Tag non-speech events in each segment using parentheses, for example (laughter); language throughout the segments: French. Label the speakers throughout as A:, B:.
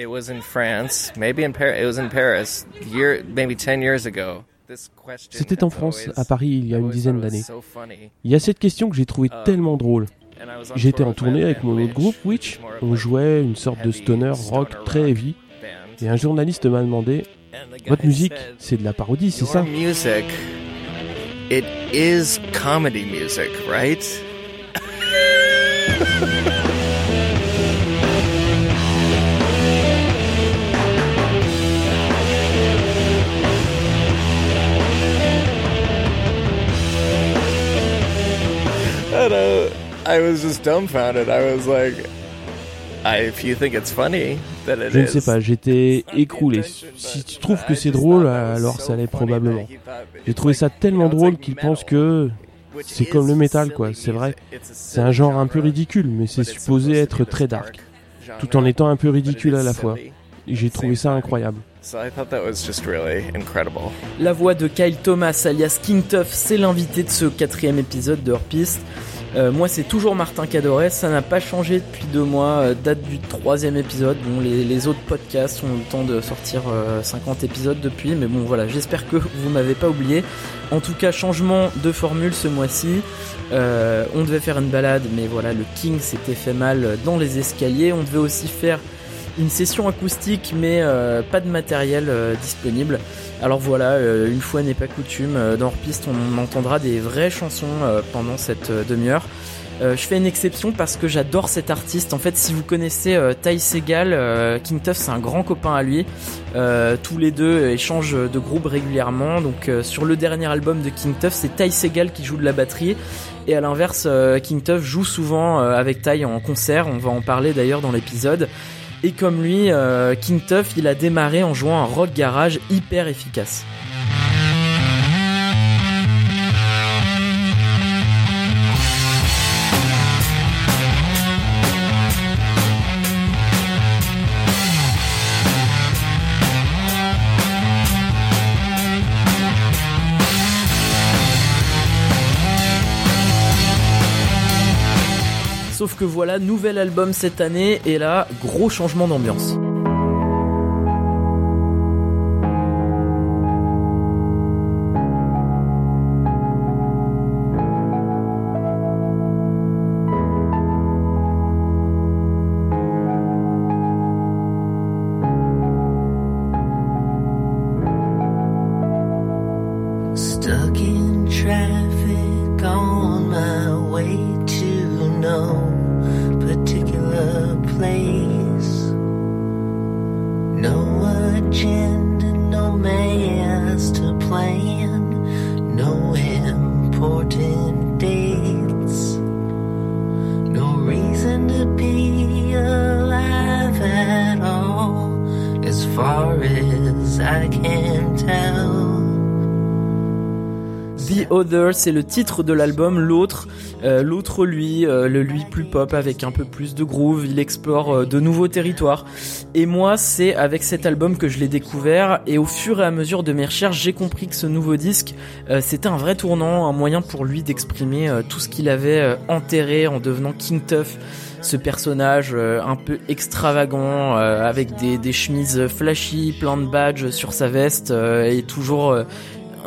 A: It was in France, maybe in Paris. It was in Paris, year, maybe 10 years ago.
B: C'était en France, à Paris, il y a une dizaine d'années. Il y a cette question que j'ai trouvée tellement drôle. J'étais en tournée avec mon autre groupe, Witch. On jouait une sorte de stoner rock très heavy. Et un journaliste m'a demandé Votre musique, c'est de la parodie, c'est ça?
A: it is comedy music, right? (laughs) I was just dumbfounded. I was like, I, if you think it's funny, then it
B: Je ne sais pas, j'étais écroulé. Si tu trouves que c'est drôle, alors ça l'est probablement. J'ai trouvé ça tellement drôle qu'il pense que c'est comme le métal, quoi. C'est vrai, c'est un genre un peu ridicule, mais c'est supposé être très dark, tout en étant un peu ridicule à la fois. J'ai trouvé ça incroyable.
C: La voix de Kyle Thomas alias King Tuff, c'est l'invité de ce quatrième épisode de Piste. Euh, moi, c'est toujours Martin Cadoret. Ça n'a pas changé depuis deux mois. Euh, date du troisième épisode. Bon, les, autres podcasts ont le temps de sortir 50 euh, épisodes depuis. Mais bon, voilà. J'espère que vous m'avez pas oublié. En tout cas, changement de formule ce mois-ci. on devait faire une balade, mais voilà, le King s'était fait mal dans les escaliers. On devait aussi faire une session acoustique, mais pas de matériel disponible. Alors voilà, euh, une fois n'est pas coutume, euh, dans Hors-Piste on entendra des vraies chansons euh, pendant cette demi-heure. je fais une exception parce que j'adore cet artiste. En fait, si vous connaissez Ty Segal, King Tuff c'est un grand copain à lui. tous les deux échangent de groupe régulièrement. Donc sur le dernier album de King Tuff, c'est Ty Segal qui joue de la batterie. Et à l'inverse, King Tuff joue souvent avec Ty en concert. On va en parler d'ailleurs dans l'épisode. Et comme lui, euh, King Tuff, il a démarré en jouant un rock garage hyper efficace. Sauf que voilà, nouvel album cette année et là, gros changement d'ambiance. C'est le titre de l'album. L'autre, euh, l'autre lui, euh, le lui plus pop avec un peu plus de groove. Il explore euh, de nouveaux territoires. Et moi, c'est avec cet album que je l'ai découvert. Et au fur et à mesure de mes recherches, j'ai compris que ce nouveau disque, c'était un vrai tournant, un moyen pour lui d'exprimer tout ce qu'il avait enterré en devenant King Tuff ce personnage un peu extravagant avec des, chemises flashy, plein de badges sur sa veste et toujours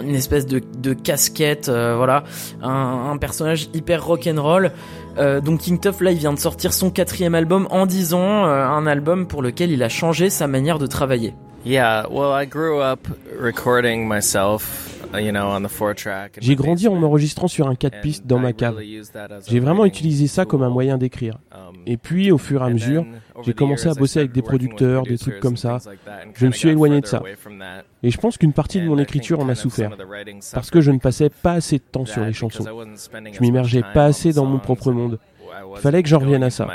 C: une espèce de, casquette, euh, voilà, un, personnage hyper rock'n'roll. Euh, donc King Tuff là, il vient de sortir son quatrième album en disant euh, un album pour lequel il a changé sa manière de travailler.
A: Yeah, well, I grew up recording myself
B: j'ai grandi en m'enregistrant sur un 4 pistes dans ma cave. J'ai vraiment utilisé ça comme un moyen d'écrire.
A: Um,
B: et puis, au fur et à mesure, j'ai commencé à bosser avec des producteurs, des trucs comme ça. Je me suis éloigné de ça. Et je pense qu'une partie de mon écriture en a souffert. Parce que je ne passais pas assez de temps sur les chansons. Je m'immergeais pas assez dans mon propre monde. Il fallait que j'en revienne à ça.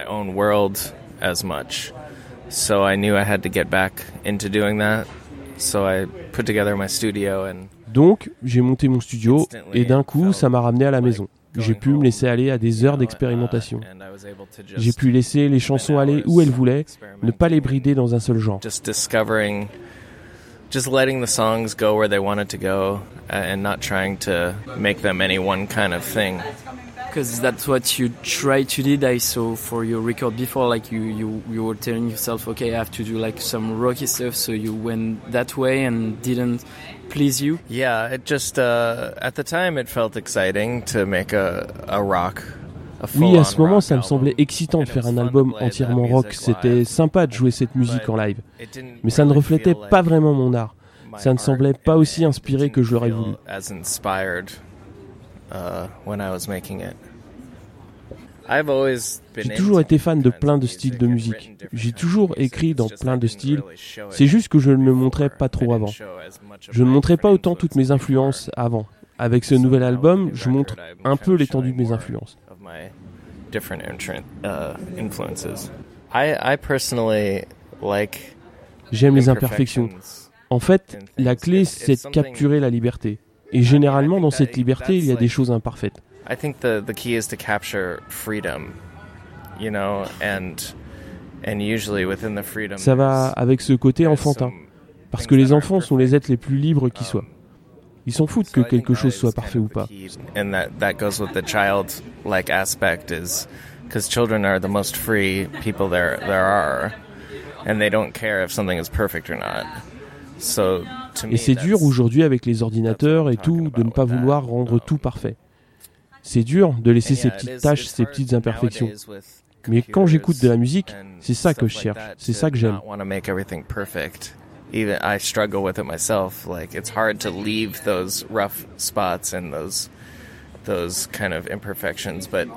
A: So I knew I had to get back into doing that. So I put together my studio and
B: donc, j'ai monté mon studio et d'un coup, ça m'a ramené à la maison. J'ai pu me laisser aller à des heures d'expérimentation. J'ai pu laisser les chansons aller où elles voulaient, ne pas les brider dans un seul genre.
A: Just letting the songs go where they wanted to go uh, and not trying to make them any one kind of thing.
D: Because that's what you try to do. I saw for your record before, like you, you, you were telling yourself, okay, I have to do like some rocky stuff. So you went that way and didn't please you?
A: Yeah, it just uh, at the time it felt exciting to make a, a rock.
B: Oui, à ce moment, ça me semblait excitant de faire un album entièrement rock. C'était sympa de jouer cette musique en live. Mais ça ne reflétait pas vraiment mon art. Ça ne semblait pas aussi inspiré que je l'aurais voulu. J'ai toujours été fan de plein de styles de musique. J'ai toujours écrit dans plein de styles. C'est juste que je ne le montrais pas trop avant. Je ne montrais pas autant toutes mes influences avant. Avec ce nouvel album, je montre un peu l'étendue de mes influences. J'aime les imperfections. En fait, la clé, c'est de capturer la liberté. Et généralement, dans cette liberté, il y a des choses imparfaites. Ça va avec ce côté enfantin. Parce que les enfants sont les êtres les plus libres qui soient. Ils s'en foutent que quelque chose soit parfait ou pas.
A: Because children are the most free people there there are, and they don't care if something is perfect or not.
B: Et c'est dur aujourd'hui avec les ordinateurs et tout de ne pas vouloir rendre tout parfait. C'est dur de laisser ces petites tâches, ces petites imperfections. Mais quand j'écoute de la musique, c'est ça que je cherche, c'est ça que j'aime.
A: Even I struggle with it myself. Like it's hard to leave those rough spots and those those kind of imperfections, but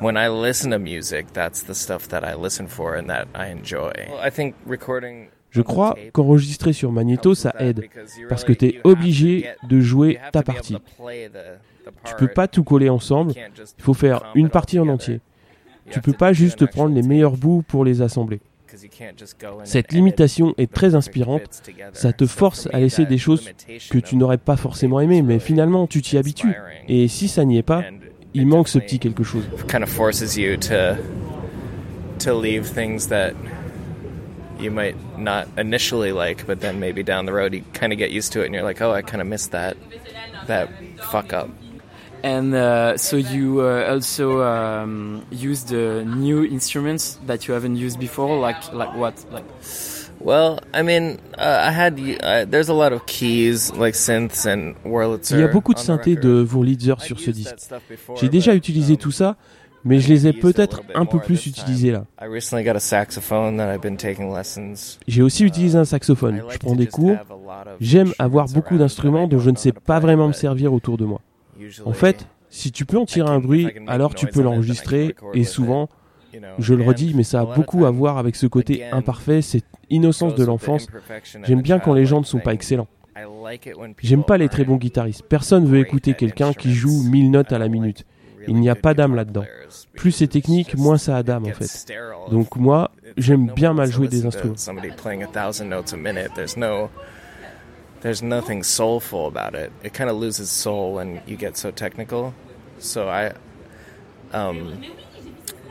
A: when I listen to music, that's the stuff that I listen for and that I enjoy. I think recording
B: je crois qu'enregistrer sur magnéto, ça aide, parce que tu es obligé de jouer ta partie. Tu peux pas tout coller ensemble, il faut faire une partie en entier. Tu peux pas juste prendre les meilleurs bouts pour les assembler. Cette limitation est très inspirante, ça te force à laisser des choses que tu n'aurais pas forcément aimées, mais finalement tu t'y habitues. Et si ça n'y est pas, il manque ce petit quelque chose.
A: you might not initially like, but then maybe down the road you kind of get used to it, and you're like, oh, I kind of missed that that fuck up.
D: And uh, so you uh, also um, use the new instruments that you haven't used before, like like what, like.
A: Well, I mean, uh, I had uh, there's a lot of keys like synths and Wurlitzer.
B: Il y a beaucoup de synthés de Wurlitzer sur ce disque. J'ai déjà utilisé tout ça, mais je les ai peut-être un peu plus utilisés là. J'ai aussi utilisé un saxophone, je prends des cours. J'aime avoir beaucoup d'instruments dont je ne sais pas vraiment me servir autour de moi. En fait, si tu peux en tirer un bruit, alors tu peux l'enregistrer et souvent, je le redis, mais ça a beaucoup à voir avec ce côté imparfait, cette innocence de l'enfance. J'aime bien quand les gens ne sont pas excellents. J'aime pas les très bons guitaristes. Personne veut écouter quelqu'un qui joue 1000 notes à la minute. Il n'y a pas d'âme là-dedans. Plus c'est technique, moins ça a d'âme en fait. Donc moi, j'aime bien mal jouer des instruments.
A: There's nothing soulful about it. It kind of loses soul when you get so technical. So I, um,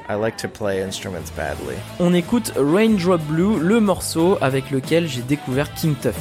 A: I like to play instruments badly.
D: On écoute Raindrop Blue, le morceau avec lequel j'ai découvert King Tuff.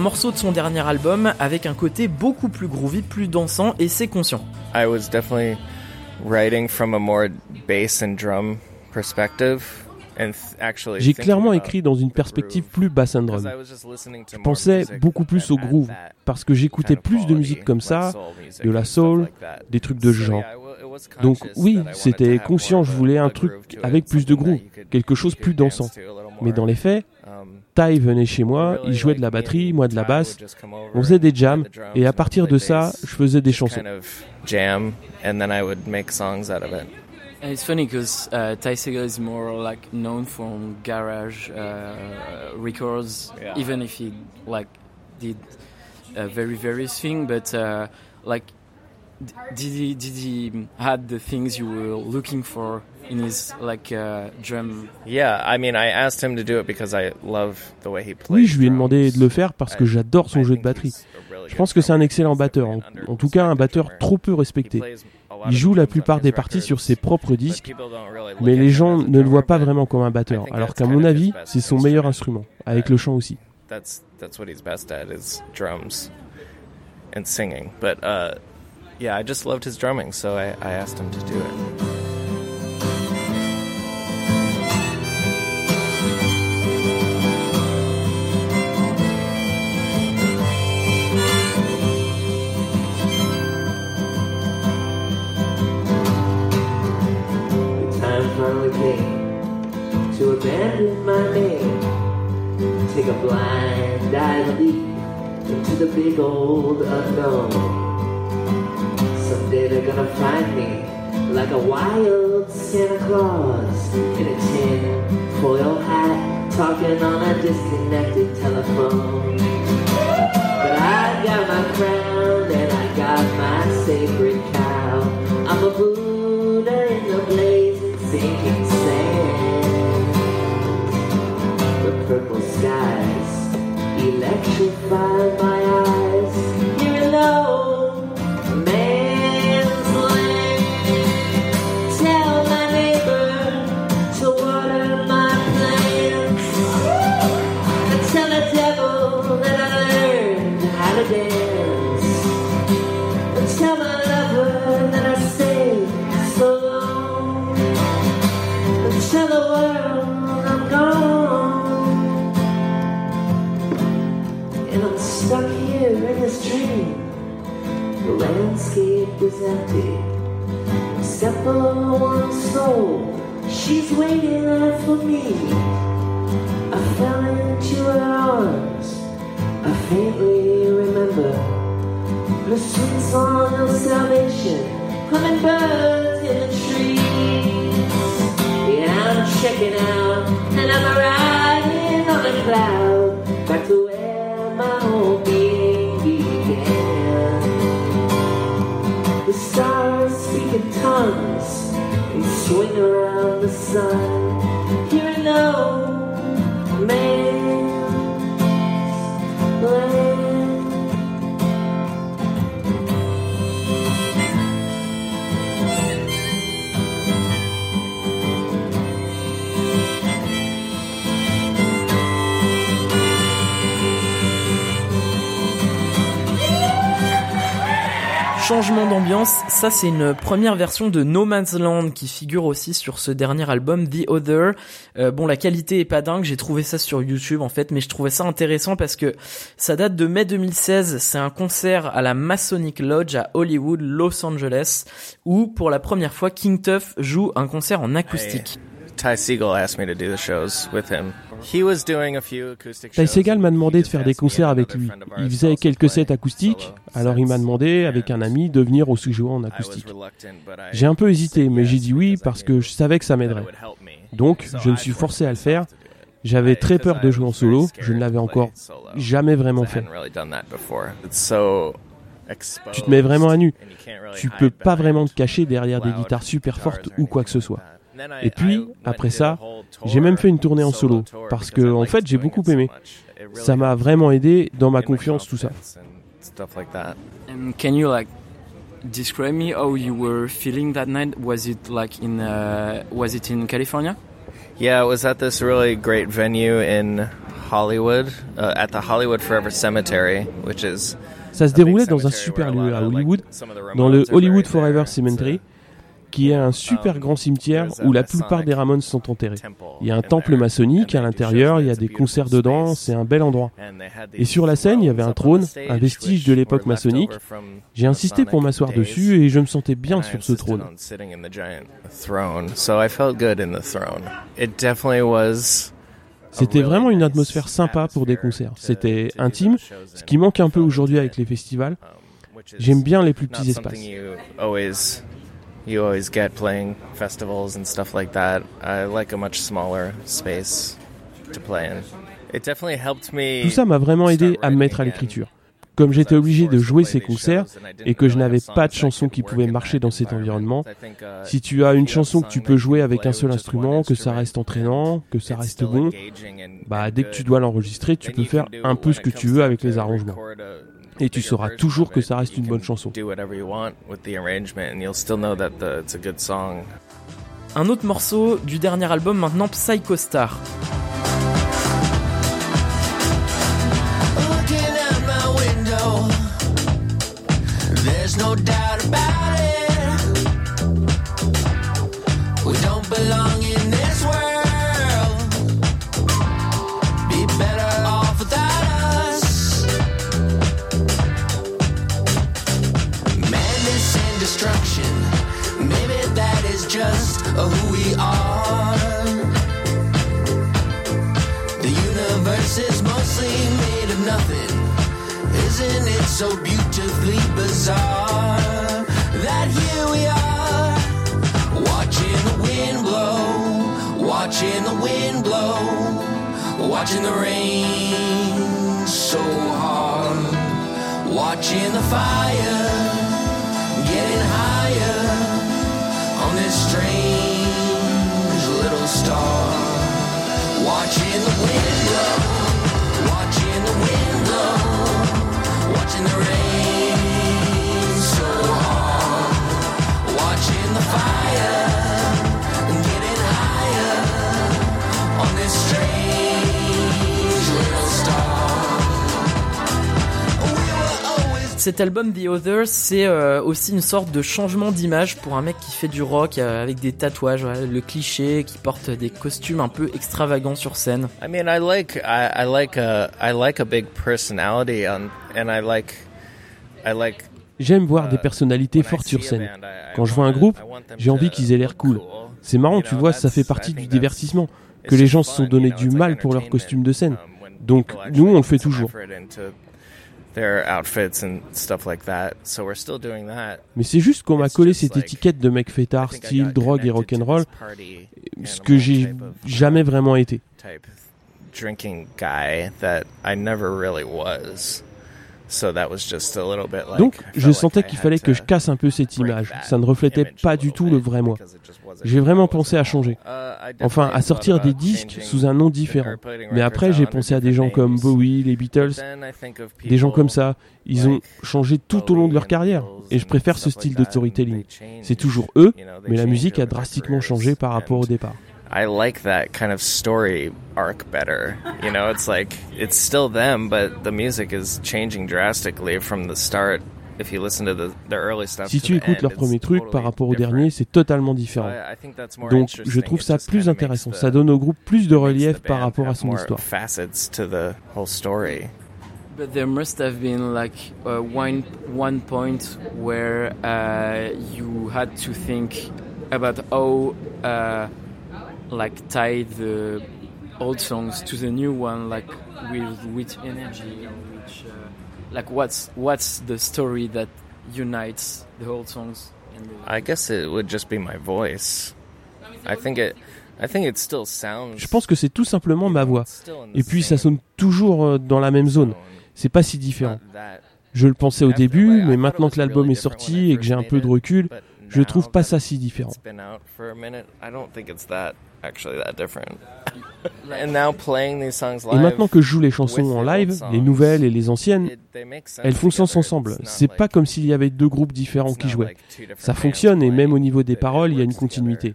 D: Un morceau de son dernier album avec un côté beaucoup plus groovy, plus dansant et c'est conscient.
A: I was definitely writing from a more bass and drum perspective
B: J'ai clairement écrit dans une perspective plus bass and drum. Je pensais beaucoup plus au groove, parce que j'écoutais plus de musique comme ça, de la soul, des trucs de ce genre. Donc oui, c'était conscient, je voulais un truc avec plus de groove, quelque chose plus dansant. Mais dans les faits, Ty venait chez moi, il jouait de la batterie, moi de la basse, on faisait des jams, et à partir de ça, je faisais des chansons.
C: It's funny because uh, Ty Segall is more like known for garage uh, records, yeah. even if he like did a very various thing. But uh, like, did he did he had the things you were looking for in his like uh, drum?
A: Yeah, I mean, I asked him to do it because I love the way he plays.
B: Oui, je lui ai demandé de le faire parce que j'adore son jeu de batterie. Je pense que c'est un excellent batteur, en, en tout cas un batteur trop peu respecté. Il joue la plupart des parties sur ses propres disques, mais les gens ne le voient pas vraiment comme un batteur, alors qu'à mon avis, c'est son meilleur instrument, avec le chant aussi.
A: and singing. But uh, yeah, I just loved his drumming, so I, I asked him to do it.
D: To abandon my name. Take a blind dive leap into the big old unknown. They're gonna find me like a wild Santa Claus in a tin foil hat, talking on a disconnected telephone. But I got my crown and I got my sacred cow. I'm a Buddha in the blazing sinking sand. The purple skies electrify my eyes. World I'm stuck here in this dream. The landscape is empty, except for one soul. She's waiting there for me. I fell into her arms. I faintly remember the sweet song of salvation, humming birds in the trees. Checking out, and I'm riding on a cloud back to where my whole being began. The stars speak in tongues and swing around the sun. Here and now, man's
C: Changement d'ambiance, ça c'est une première version de No Man's Land qui figure aussi sur ce dernier album The Other. Euh, bon la qualité est pas dingue, j'ai trouvé ça sur YouTube en fait, mais je trouvais ça intéressant parce que ça date de mai 2016, c'est un concert à la Masonic Lodge à Hollywood, Los Angeles, où pour la première fois King Tuff joue un concert en acoustique.
A: Segall asked me to do the shows with him.
B: Ty Segall m'a demandé de faire des concerts avec lui. Il faisait quelques sets acoustiques, alors il m'a demandé, avec un ami, de venir aussi jouer en acoustique. J'ai un peu hésité, mais j'ai dit oui parce que je savais que ça m'aiderait. Donc, je me suis forcé à le faire. J'avais très peur de jouer en solo, je ne l'avais encore jamais vraiment fait. Tu te mets vraiment à nu. Tu peux pas vraiment te cacher derrière des guitares super fortes ou quoi que ce soit. Et puis, après ça, j'ai même fait une tournée en solo, parce que, en fait, j'ai beaucoup aimé. Ça m'a vraiment aidé dans ma confiance, tout ça.
C: And can you like describe me how you were feeling that night? Was it like in uh, was it in California?
A: Yeah, it was at this really great venue in Hollywood, uh, at the Hollywood Forever Cemetery, which is.
B: Ça se déroulait dans un super lieu à Hollywood, dans le Hollywood Forever Cemetery,
A: qui est un super grand cimetière où la plupart des Ramones sont enterrés. Il y a un temple maçonnique à l'intérieur, il y a des concerts dedans, c'est un bel endroit. Et sur la scène, il y avait un trône, un vestige de l'époque maçonnique. J'ai insisté pour m'asseoir dessus et je me sentais bien sur ce trône. C'était vraiment une atmosphère sympa pour des concerts. C'était intime, ce qui manque un peu aujourd'hui avec les festivals. J'aime bien les plus petits espaces. You always get playing festivals and stuff like that. I like a much smaller space to play in. It definitely helped me Tout ça m'a vraiment aidé à me mettre à l'écriture. Comme j'étais obligé de jouer ces concerts et que je n'avais pas de chanson qui pouvait marcher dans cet environnement, si tu as une chanson que tu peux jouer avec un seul instrument, que ça reste entraînant, que ça reste bon, bah dès que tu dois l'enregistrer, tu peux faire un peu ce que tu veux avec les arrangements et tu sauras toujours que ça reste une bonne chanson.
D: Un autre morceau du dernier album maintenant, Psycho Star. So beautifully bizarre that here we are, watching the wind blow, watching the wind blow, watching the rain so hard, watching the fire getting higher on this strange little star, watching the wind blow, Cet album The Others, c'est euh, aussi une sorte de changement d'image pour un mec qui fait du rock euh, avec des tatouages, voilà, le cliché, qui porte des costumes un peu extravagants sur scène.
E: I mean, I like I, I like a I like a big personality on, and I like I like
A: J'aime voir des personnalités fortes sur scène. Quand je vois un groupe, j'ai envie qu'ils aient l'air cool. C'est marrant, tu vois, ça fait partie du divertissement, que les gens se sont donné du mal pour leurs costumes de scène. Donc nous, on le fait toujours. Mais c'est juste qu'on m'a collé cette étiquette de mec fêtard, style, drogue et rock'n'roll, ce que j'ai jamais vraiment été. Donc, je sentais qu'il fallait que je casse un peu cette image. Ça ne reflétait pas du tout le vrai moi. J'ai vraiment pensé à changer. Uh, enfin, à sortir des disques sous un nom différent. Mais après, j'ai pensé à des gens comme Bowie, les Beatles, des gens comme ça. Ils ont changé tout au long de leur carrière. Et je préfère ce style de storytelling. C'est toujours eux, mais la musique a drastiquement changé par rapport au départ.
E: I like that kind of story arc better. You know, it's like it's still them, but the music is changing drastically from the start. If you listen to the, the early stuff
A: si tu écoutes leur premier truc par rapport au dernier, c'est totalement différent. Donc, je trouve ça plus intéressant. Ça donne au groupe plus de relief par rapport à son histoire.
D: But there must have been like uh, one one point where uh, you had to think about how. Uh, like tie the old songs to the new one like with which energy like what's what's the story that unites the old songs
E: and the I guess it would just be my voice. I think it I think it still sounds
A: Je pense que c'est tout simplement ma voix. et puis ça sonne toujours euh, dans la même zone. C'est pas si différent. je le pensais au début mais maintenant que l'album est sorti et que j'ai un peu de recul je trouve pas ça si différent (laughs) Et maintenant que je joue les chansons en live, les nouvelles et les anciennes, elles font sens ensemble. C'est pas comme s'il y avait deux groupes différents qui jouaient. Ça fonctionne et même au niveau des paroles, il y a une continuité.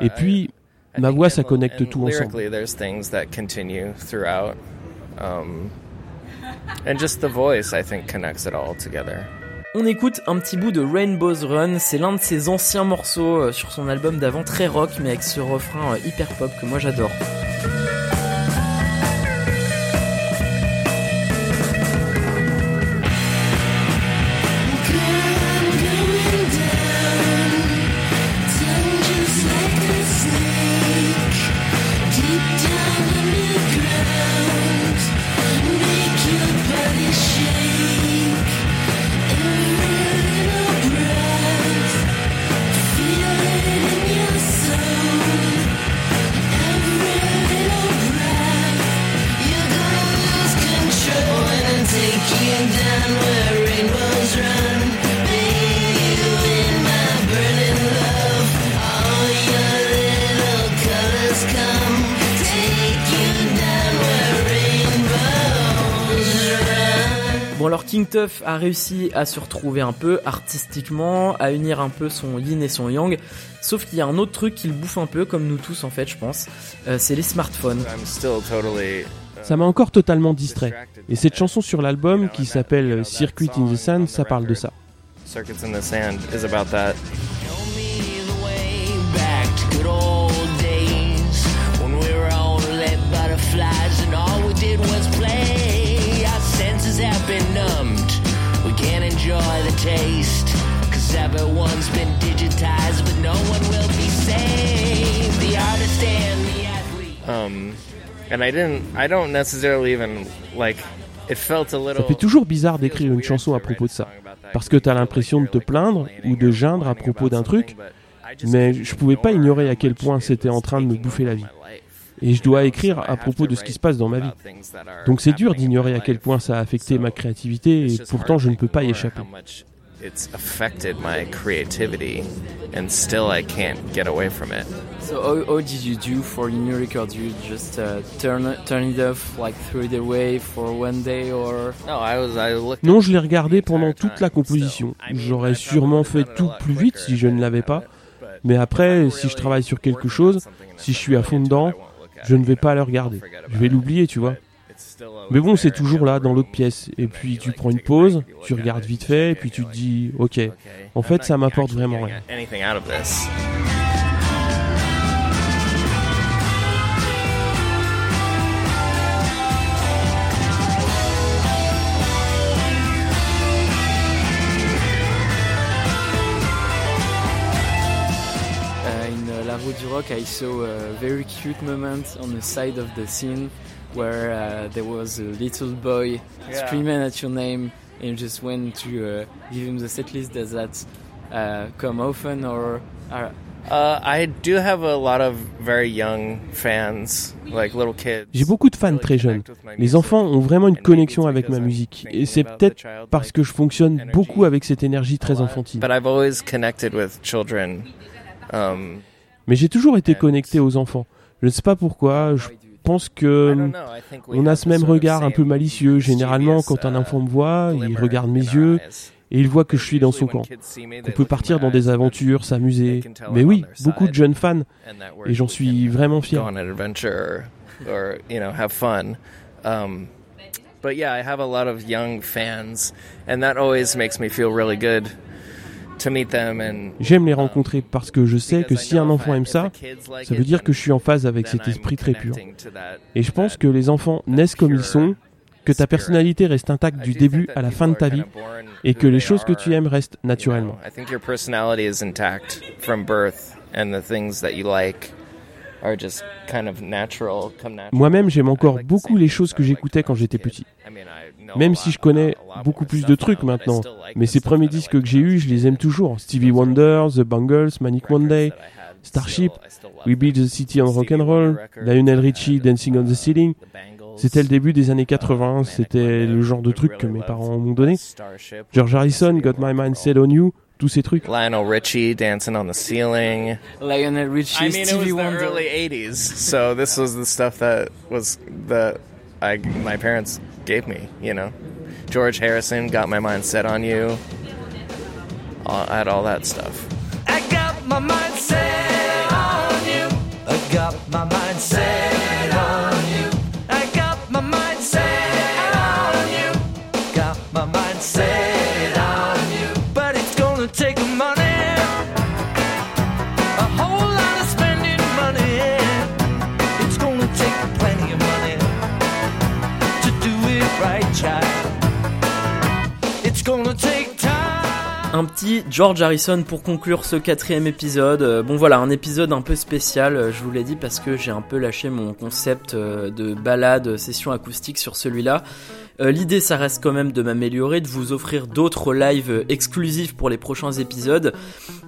A: Et puis, ma voix, ça connecte tout ensemble.
E: Um, and just the voice, I think, connects it all together. On écoute un petit bout de Rainbow's Run, c'est l'un de ses anciens morceaux euh, sur son album d'avant, très rock, mais avec ce refrain euh, hyper pop que moi j'adore. Alors King Tuff a réussi à se retrouver un peu artistiquement, à unir un peu son yin et son yang, sauf qu'il y a un autre truc qui le bouffe un peu, comme nous tous en fait je pense, euh, c'est les smartphones.
A: I'm still totally. uh,
B: Ça m'a encore totalement distrait. Et cette chanson sur l'album qui s'appelle Circuit in the Sand, ça parle de ça.
A: Circuits in the Sand is about that.
D: Show me the way back to good old days when we were all led butterflies and all we did was been numbed. We can't enjoy the taste cause everyone's been digitized, but no one will be saved. The artist and the athlete.
A: Um, and I didn't. I don't necessarily even like. It felt a little.
B: Ça fait toujours bizarre d'écrire une chanson à propos de ça. Parce que t'as l'impression de te plaindre ou de geindre à propos d'un truc, mais je pouvais pas ignorer à quel point c'était en train de me bouffer la vie. Et je dois écrire à propos de ce qui se passe dans ma vie. Donc c'est dur d'ignorer à quel point ça a affecté ma créativité et pourtant je ne peux pas y échapper.
A: It's affected my creativity, and still I can't get away from it.
E: So how, how did you do for your new record? You just uh, turn turn it off, like throw it away for one day, or?
A: No, I was. I looked.
B: Non, je l'ai regardé pendant toute la composition. J'aurais sûrement fait tout plus vite si je ne l'avais pas. Mais après, si je travaille sur quelque chose, si je suis à fond dedans, je ne vais pas le regarder. Je vais l'oublier, tu vois. Mais bon, c'est toujours là, dans l'autre pièce. Et puis tu prends une pause, tu regardes vite fait, et puis tu te dis, ok, en fait, ça m'apporte vraiment rien.
E: Uh, du Rock, I saw a very cute moment on the side of the scene where uh, there was a little boy
A: Yeah.
E: screaming at your name, and you just went to uh, give him the set list. Does that uh, come often, or are,
A: Uh, I do have a lot of very young fans, like little kids.
B: J'ai beaucoup de fans très jeunes. Les enfants ont vraiment une connexion avec ma musique. Et c'est peut-être parce que je fonctionne beaucoup avec cette énergie très enfantine.
A: But I've always connected with children. Um,
B: Mais j'ai toujours été connecté aux enfants. Je ne sais pas pourquoi, je pense que on a
A: have
B: ce
A: the
B: même regard un peu malicieux. Généralement,
A: mischievous,
B: quand un
A: uh,
B: enfant me voit, il regarde mes yeux et il voit que je suis dans son camp. On peut partir
A: my
B: dans des
A: eyes,
B: aventures, s'amuser. Mais
A: I'm
B: oui, beaucoup de jeunes fans,
A: and that we're-
B: et j'en suis vraiment fier.
A: on an adventure or, or you know have fun. Um, but yeah, I have a lot of young fans, and that always makes me feel really good to meet them. And
B: J'aime les rencontrer parce que je sais que si un enfant aime ça, ça veut dire que je suis en phase avec cet esprit très pur. Et je pense que les enfants naissent comme ils sont, que ta personnalité reste intacte du début à la fin de ta vie, et que les choses que tu aimes restent naturellement. Moi-même, j'aime encore beaucoup les choses que j'écoutais quand j'étais petit. Même si je connais beaucoup plus de trucs maintenant. Mais ces premiers disques que j'ai eus, je les aime toujours. Stevie Wonder,
A: the
B: Bangles, Manic Monday, Starship, We Build the City on Rock'n'Roll, Lionel Richie, Dancing on the
A: uh,
B: Ceiling.
A: The Bangles,
B: C'était le début des années
A: uh,
B: 80,
A: Manic
B: c'était le genre de truc que mes parents m'ont donné. George Harrison, Got My Mind. Set on You, tous ces trucs.
A: Lionel Richie, Dancing on the Ceiling.
E: Lionel Richie,
A: I mean, it was
E: Stevie
A: the
E: Wonder?
A: early '80s, so this was the stuff that was that I my parents gave me. You know, George Harrison got my mind set on you. Uh, I had all that stuff.
D: I got my mind set on you. I got my mind set on you. I got my mind set on you. Got my mind set
C: Un petit George Harrison pour conclure ce quatrième épisode. Euh, bon voilà, un épisode un peu spécial, euh, je vous l'ai dit, parce que j'ai un peu lâché mon concept euh, de balade, session acoustique sur celui-là. L'idée, ça reste quand même de m'améliorer, de vous offrir d'autres lives exclusifs pour les prochains épisodes.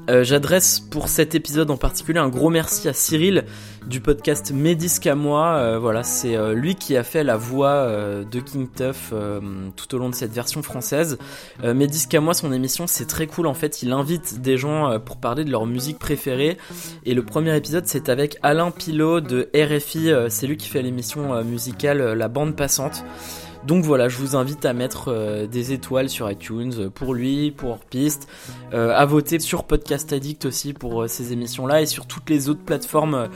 C: J'adresse pour cet épisode en particulier un gros merci à Cyril du podcast Médisque à moi. Euh, voilà, c'est euh, lui qui a fait la voix euh, de King Tuff tout au long de cette version française. Médisque à moi, son émission, c'est très cool en fait. Il invite des gens pour parler de leur musique préférée. Et le premier épisode, c'est avec Alain Pilot de RFI. c'est lui qui fait l'émission musicale La Bande Passante. Donc voilà, je vous invite à mettre euh, des étoiles sur iTunes pour lui, pour Piste, euh, à voter sur Podcast Addict aussi pour euh, ces émissions-là et sur toutes les autres plateformes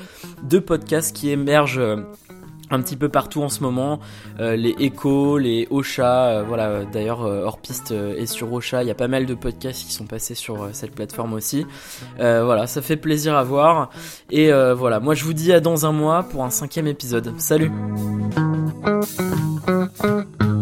C: de podcasts qui émergent un petit peu partout en ce moment, les Echo, les Ocha, voilà, d'ailleurs hors piste et sur Ocha, il y a pas mal de podcasts qui sont passés sur cette plateforme aussi. voilà, ça fait plaisir à voir. Et voilà, moi je vous dis à dans un mois pour un cinquième épisode. Salut 嗯嗯嗯。